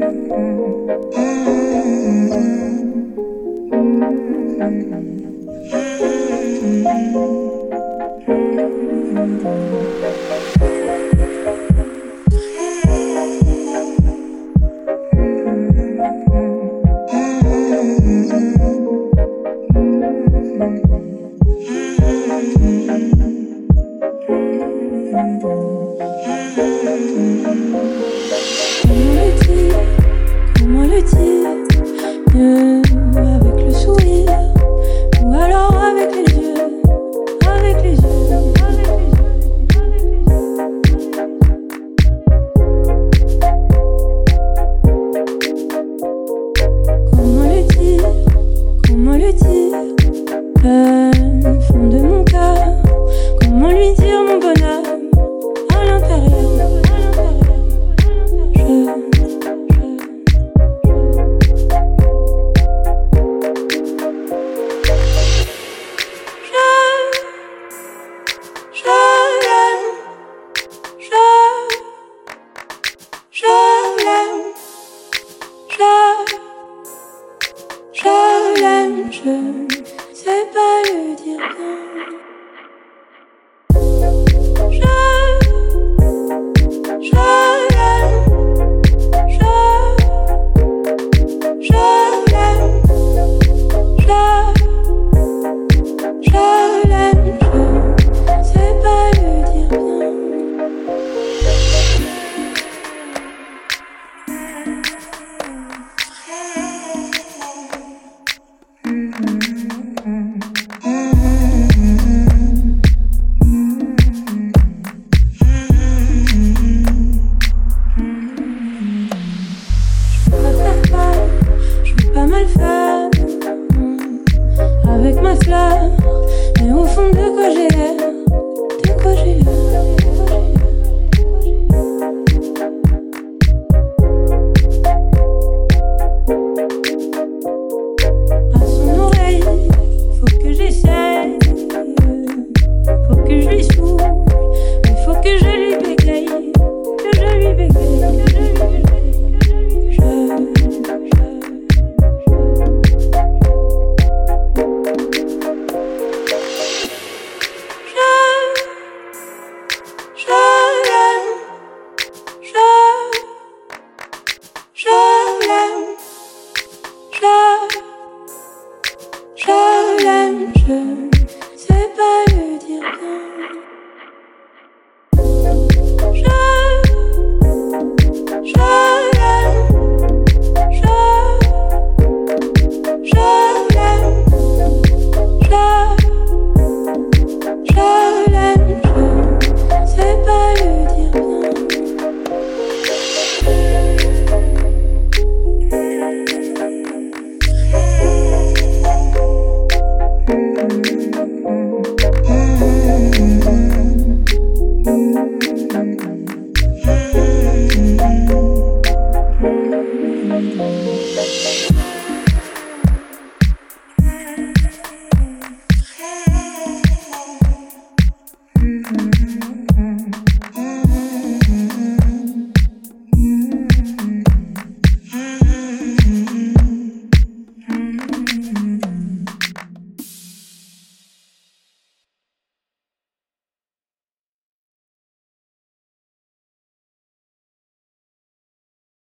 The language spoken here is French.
Mm-hmm. lui dire le fond de mon cœur Comment lui dire mon bonheur à l'intérieur Je l'aime, je, je 人在白雨天空。reste. Mais au fond, de quoi j'ai l'air De quoi j'ai l'air return